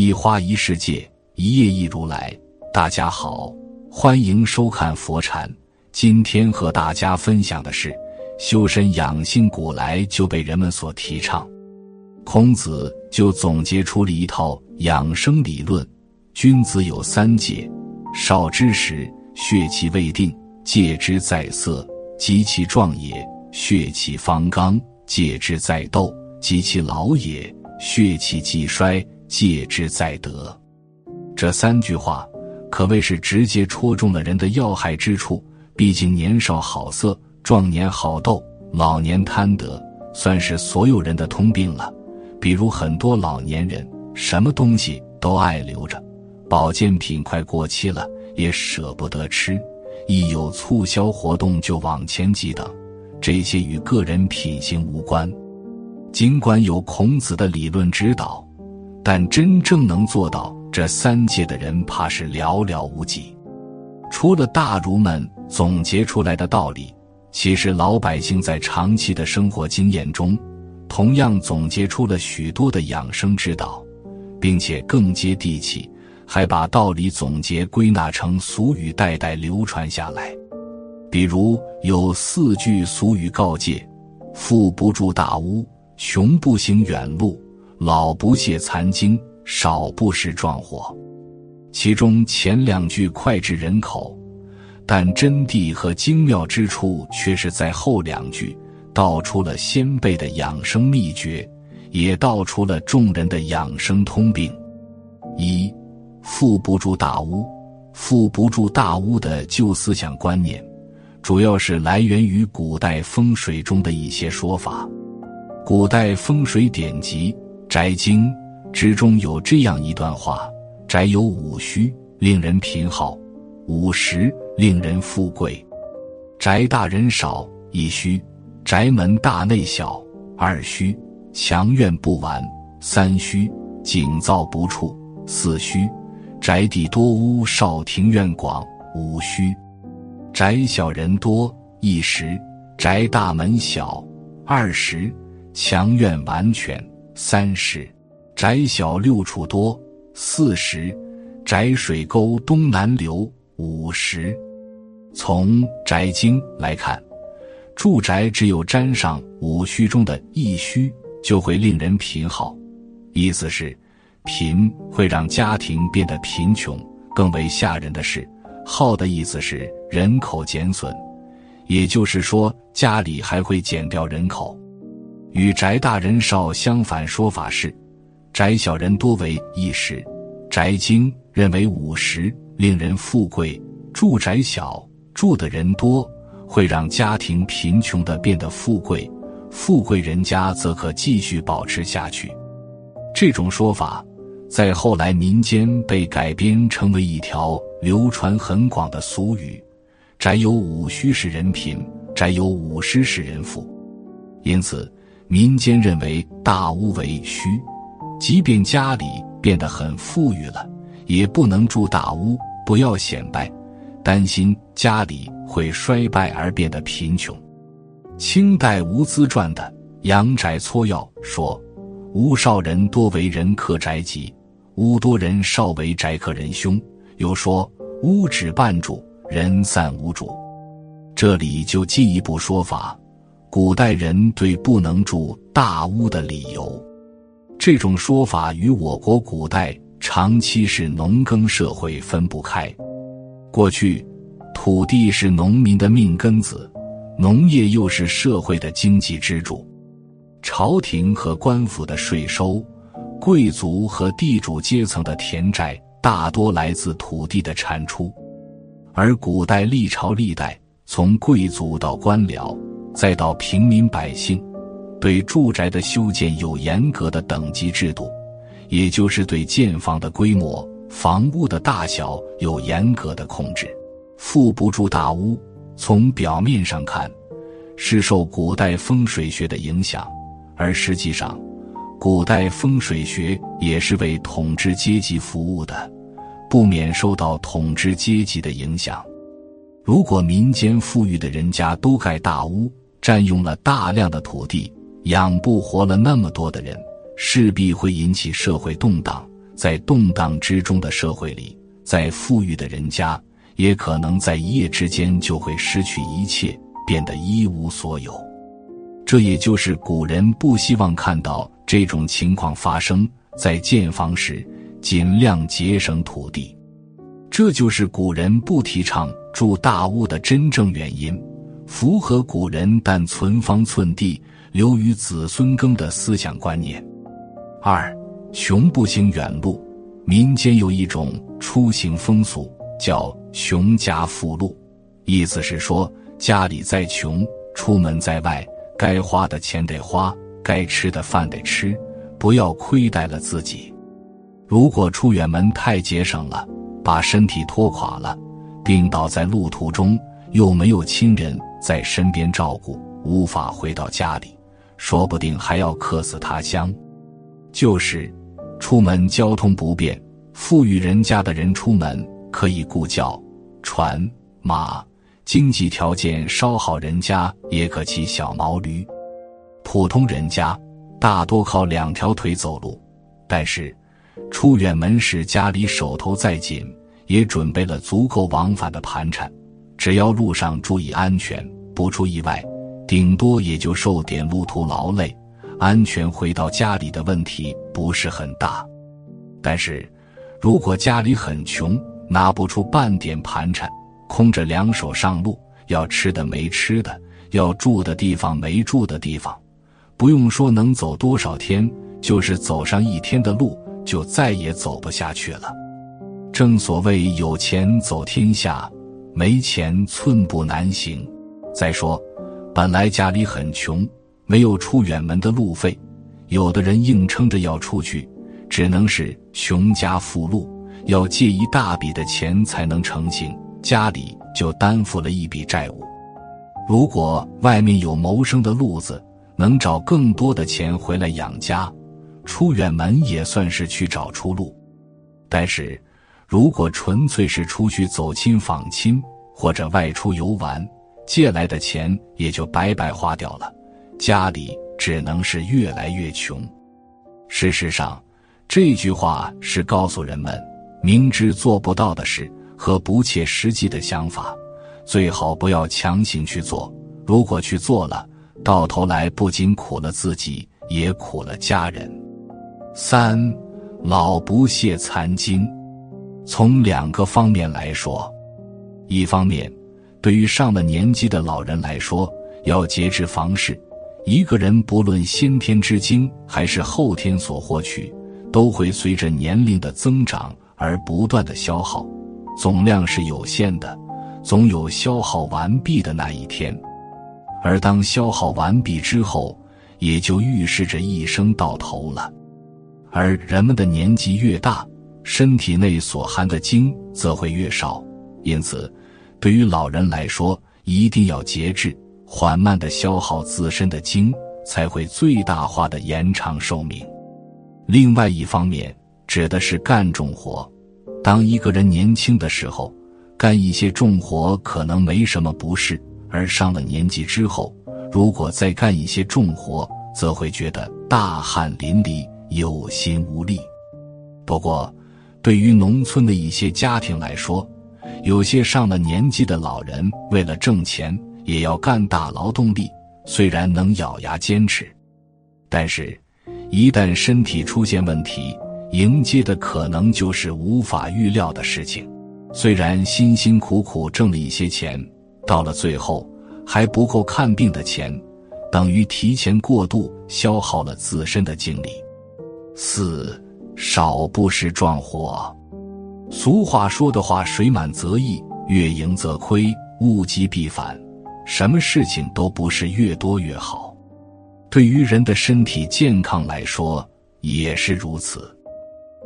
一花一世界，一叶一如来。大家好，欢迎收看佛禅。今天和大家分享的是，修身养性古来就被人们所提倡。孔子就总结出了一套养生理论：君子有三戒，少之时，血气未定，戒之在色；及其壮也，血气方刚，戒之在斗；及其老也，血气既衰。戒之在德，这三句话可谓是直接戳中了人的要害之处。毕竟年少好色，壮年好斗，老年贪得，算是所有人的通病了。比如很多老年人，什么东西都爱留着，保健品快过期了也舍不得吃，一有促销活动就往前挤等。这些与个人品行无关。尽管有孔子的理论指导。但真正能做到这三戒的人，怕是寥寥无几。除了大儒们总结出来的道理，其实老百姓在长期的生活经验中，同样总结出了许多的养生之道，并且更接地气，还把道理总结归纳成俗语，代代流传下来。比如有四句俗语告诫：“富不住大屋，穷不行远路。”老不懈残经，少不食壮火。其中前两句脍炙人口，但真谛和精妙之处却是在后两句，道出了先辈的养生秘诀，也道出了众人的养生通病。一，富不住大屋，富不住大屋的旧思想观念，主要是来源于古代风水中的一些说法。古代风水典籍。《宅经》之中有这样一段话：“宅有五虚，令人贫好；五实，令人富贵。宅大人少，一虚；宅门大内小，二虚；墙院不完，三虚；井灶不处，四虚；宅地多屋，少庭院广，五虚；宅小人多，一实；宅大门小，二实；墙院完全。”三十，窄小六处多；四十，窄水沟东南流；五十，从《宅经》来看，住宅只有沾上五虚中的一虚，就会令人贫耗。意思是，贫会让家庭变得贫穷。更为吓人的是，耗的意思是人口减损，也就是说，家里还会减掉人口。与宅大人少相反说法是，宅小人多为一时，宅经认为五十令人富贵，住宅小住的人多会让家庭贫穷的变得富贵，富贵人家则可继续保持下去。这种说法在后来民间被改编成为一条流传很广的俗语：宅有五虚使人贫，宅有五失使人富。因此。民间认为大屋为虚，即便家里变得很富裕了，也不能住大屋，不要显摆，担心家里会衰败而变得贫穷。清代吴资传的《阳宅撮要》说：“屋少人多为人克宅吉，屋多人少为宅克人凶。”又说：“屋只半主，人散无主。”这里就进一步说法。古代人对不能住大屋的理由，这种说法与我国古代长期是农耕社会分不开。过去，土地是农民的命根子，农业又是社会的经济支柱。朝廷和官府的税收，贵族和地主阶层的田债，大多来自土地的产出。而古代历朝历代，从贵族到官僚。再到平民百姓，对住宅的修建有严格的等级制度，也就是对建房的规模、房屋的大小有严格的控制。富不住大屋，从表面上看，是受古代风水学的影响，而实际上，古代风水学也是为统治阶级服务的，不免受到统治阶级的影响。如果民间富裕的人家都盖大屋，占用了大量的土地，养不活了那么多的人，势必会引起社会动荡，在动荡之中的社会里，再富裕的人家，也可能在一夜之间就会失去一切，变得一无所有。这也就是古人不希望看到这种情况发生，在建房时尽量节省土地。这就是古人不提倡住大屋的真正原因，符合古人但存方寸地，留于子孙耕的思想观念。二，穷不行远路。民间有一种出行风俗，叫“穷家富路”，意思是说家里再穷，出门在外。该花的钱得花，该吃的饭得吃，不要亏待了自己。如果出远门太节省了，把身体拖垮了，病倒在路途中，又没有亲人在身边照顾，无法回到家里，说不定还要客死他乡。就是，出门交通不便，富裕人家的人出门可以雇轿、船、马。经济条件稍好，人家也可骑小毛驴；普通人家大多靠两条腿走路。但是，出远门时家里手头再紧，也准备了足够往返的盘缠。只要路上注意安全，不出意外，顶多也就受点路途劳累，安全回到家里的问题不是很大。但是，如果家里很穷，拿不出半点盘缠。空着两手上路，要吃的没吃的，要住的地方没住的地方，不用说能走多少天，就是走上一天的路，就再也走不下去了。正所谓有钱走天下，没钱寸步难行。再说，本来家里很穷，没有出远门的路费，有的人硬撑着要出去，只能是穷家富路，要借一大笔的钱才能成行。家里就担负了一笔债务，如果外面有谋生的路子，能找更多的钱回来养家，出远门也算是去找出路。但是，如果纯粹是出去走亲访亲或者外出游玩，借来的钱也就白白花掉了，家里只能是越来越穷。事实上，这句话是告诉人们，明知做不到的事。和不切实际的想法，最好不要强行去做。如果去做了，到头来不仅苦了自己，也苦了家人。三老不谢残金，从两个方面来说，一方面，对于上了年纪的老人来说，要节制房事。一个人不论先天之精还是后天所获取，都会随着年龄的增长而不断的消耗。总量是有限的，总有消耗完毕的那一天，而当消耗完毕之后，也就预示着一生到头了。而人们的年纪越大，身体内所含的精则会越少，因此，对于老人来说，一定要节制，缓慢的消耗自身的精，才会最大化的延长寿命。另外一方面，指的是干重活。当一个人年轻的时候，干一些重活可能没什么不适；而上了年纪之后，如果再干一些重活，则会觉得大汗淋漓、有心无力。不过，对于农村的一些家庭来说，有些上了年纪的老人为了挣钱，也要干大劳动力。虽然能咬牙坚持，但是，一旦身体出现问题，迎接的可能就是无法预料的事情。虽然辛辛苦苦挣了一些钱，到了最后还不够看病的钱，等于提前过度消耗了自身的精力。四少不识壮活。俗话说的话，水满则溢，月盈则亏，物极必反。什么事情都不是越多越好。对于人的身体健康来说，也是如此。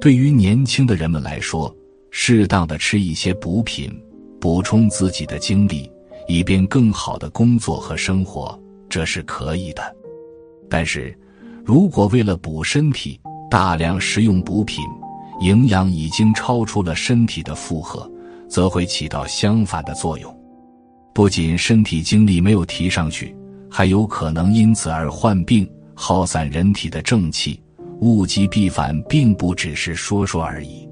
对于年轻的人们来说，适当的吃一些补品，补充自己的精力，以便更好的工作和生活，这是可以的。但是，如果为了补身体，大量食用补品，营养已经超出了身体的负荷，则会起到相反的作用。不仅身体精力没有提上去，还有可能因此而患病，耗散人体的正气。物极必反并不只是说说而已。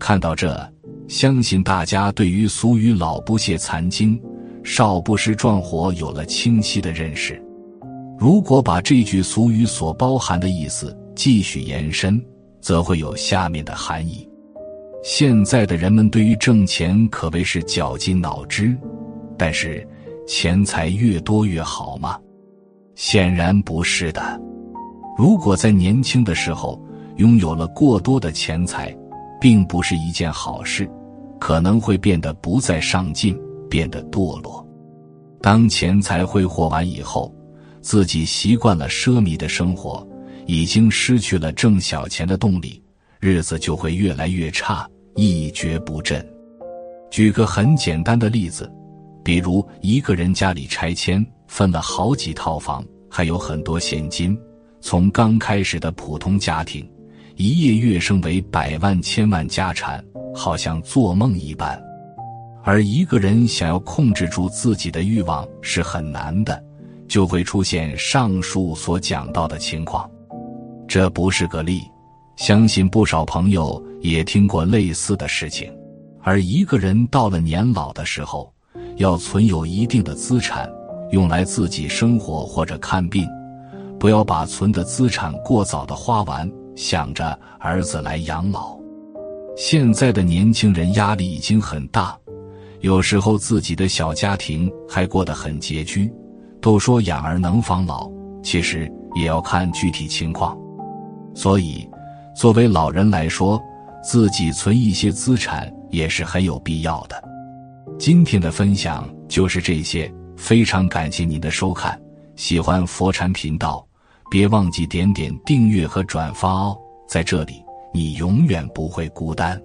看到这，相信大家对于俗语“老不泄残经，少不识壮火”有了清晰的认识。如果把这句俗语所包含的意思继续延伸，则会有下面的含义：现在的人们对于挣钱可谓是绞尽脑汁，但是钱财越多越好吗？显然不是的。如果在年轻的时候拥有了过多的钱财，并不是一件好事，可能会变得不再上进，变得堕落。当钱财挥霍完以后，自己习惯了奢靡的生活，已经失去了挣小钱的动力，日子就会越来越差，一蹶不振。举个很简单的例子，比如一个人家里拆迁分了好几套房，还有很多现金，从刚开始的普通家庭，一夜跃升为百万千万家产，好像做梦一般。而一个人想要控制住自己的欲望是很难的。就会出现上述所讲到的情况，这不是个例，相信不少朋友也听过类似的事情。而一个人到了年老的时候，要存有一定的资产，用来自己生活或者看病，不要把存的资产过早的花完，想着儿子来养老。现在的年轻人压力已经很大，有时候自己的小家庭还过得很拮据。都说养儿能防老，其实也要看具体情况。所以，作为老人来说，自己存一些资产也是很有必要的。今天的分享就是这些，非常感谢您的收看。喜欢佛禅频道，别忘记点点订阅和转发哦。在这里，你永远不会孤单。